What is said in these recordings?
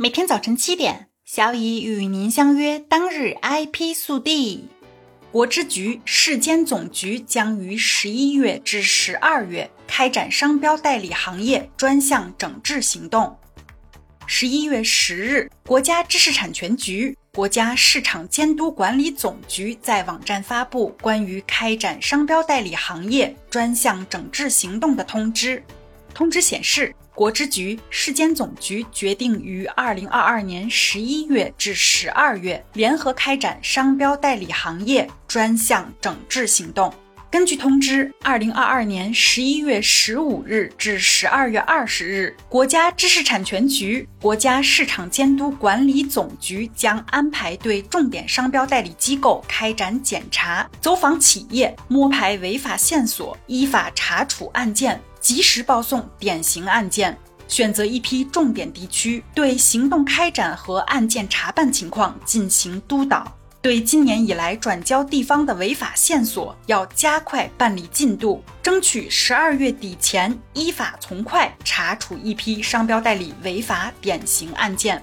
每天早晨七点，小乙与您相约。当日 IP 速递，国之局市监总局将于十一月至十二月开展商标代理行业专项整治行动。十一月十日，国家知识产权局、国家市场监督管理总局在网站发布关于开展商标代理行业专项整治行动的通知。通知显示。国之局、市监总局决定于二零二二年十一月至十二月联合开展商标代理行业专项整治行动。根据通知，二零二二年十一月十五日至十二月二十日，国家知识产权局、国家市场监督管理总局将安排对重点商标代理机构开展检查，走访企业，摸排违法线索，依法查处案件。及时报送典型案件，选择一批重点地区，对行动开展和案件查办情况进行督导。对今年以来转交地方的违法线索，要加快办理进度，争取十二月底前依法从快查处一批商标代理违法典型案件。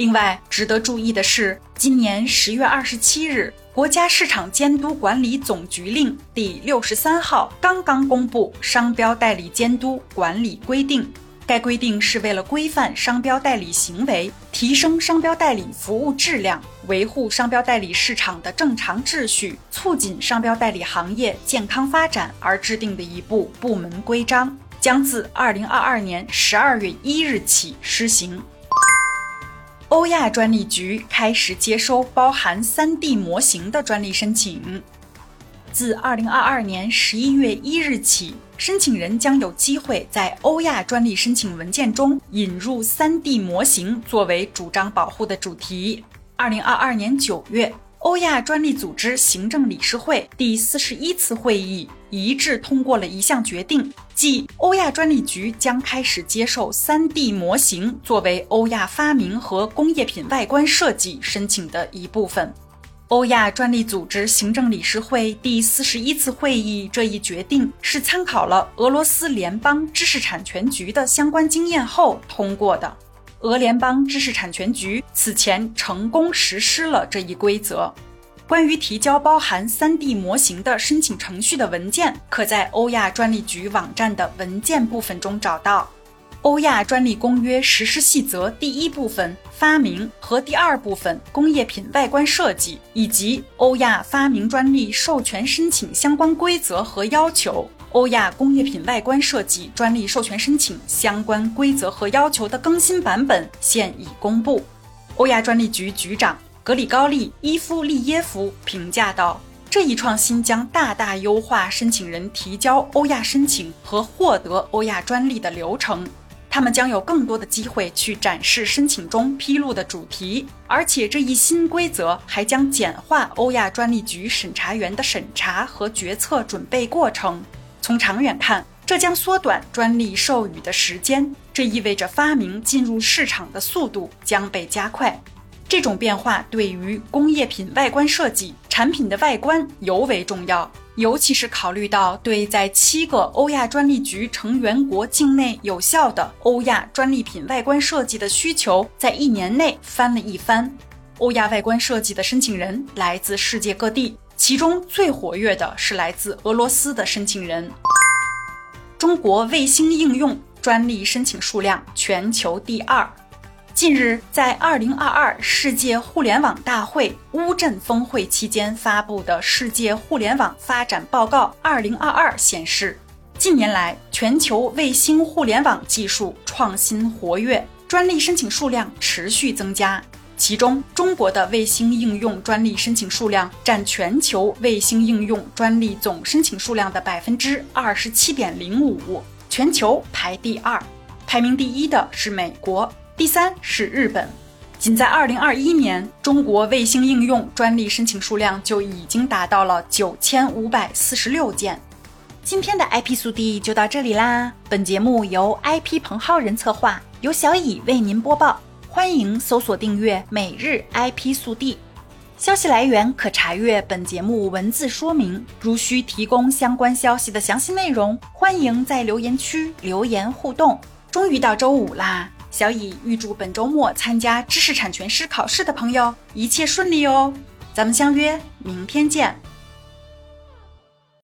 另外，值得注意的是，今年十月二十七日。国家市场监督管理总局令第六十三号刚刚公布《商标代理监督管理规定》，该规定是为了规范商标代理行为、提升商标代理服务质量、维护商标代理市场的正常秩序、促进商标代理行业健康发展而制定的一部部门规章，将自二零二二年十二月一日起施行。欧亚专利局开始接收包含 3D 模型的专利申请。自2022年11月1日起，申请人将有机会在欧亚专利申请文件中引入 3D 模型作为主张保护的主题。2022年9月。欧亚专利组织行政理事会第四十一次会议一致通过了一项决定，即欧亚专利局将开始接受 3D 模型作为欧亚发明和工业品外观设计申请的一部分。欧亚专利组织行政理事会第四十一次会议这一决定是参考了俄罗斯联邦知识产权局的相关经验后通过的。俄联邦知识产权局此前成功实施了这一规则。关于提交包含 3D 模型的申请程序的文件，可在欧亚专利局网站的文件部分中找到。欧亚专利公约实施细则第一部分发明和第二部分工业品外观设计，以及欧亚发明专利授权申请相关规则和要求。欧亚工业品外观设计专利授权申请相关规则和要求的更新版本现已公布。欧亚专利局局长格里高利·伊夫利耶夫评价道：“这一创新将大大优化申请人提交欧亚申请和获得欧亚专利的流程。他们将有更多的机会去展示申请中披露的主题，而且这一新规则还将简化欧亚专利局审查员的审查和决策准备过程。”从长远看，这将缩短专利授予的时间，这意味着发明进入市场的速度将被加快。这种变化对于工业品外观设计产品的外观尤为重要，尤其是考虑到对在七个欧亚专利局成员国境内有效的欧亚专利品外观设计的需求，在一年内翻了一番。欧亚外观设计的申请人来自世界各地。其中最活跃的是来自俄罗斯的申请人。中国卫星应用专利申请数量全球第二。近日，在2022世界互联网大会乌镇峰会期间发布的《世界互联网发展报告2022》显示，近年来全球卫星互联网技术创新活跃，专利申请数量持续增加。其中，中国的卫星应用专利申请数量占全球卫星应用专利总申请数量的百分之二十七点零五，全球排第二。排名第一的是美国，第三是日本。仅在二零二一年，中国卫星应用专利申请数量就已经达到了九千五百四十六件。今天的 IP 速递就到这里啦。本节目由 IP 彭浩人策划，由小乙为您播报。欢迎搜索订阅每日 IP 速递，消息来源可查阅本节目文字说明。如需提供相关消息的详细内容，欢迎在留言区留言互动。终于到周五啦，小乙预祝本周末参加知识产权师考试的朋友一切顺利哦！咱们相约明天见。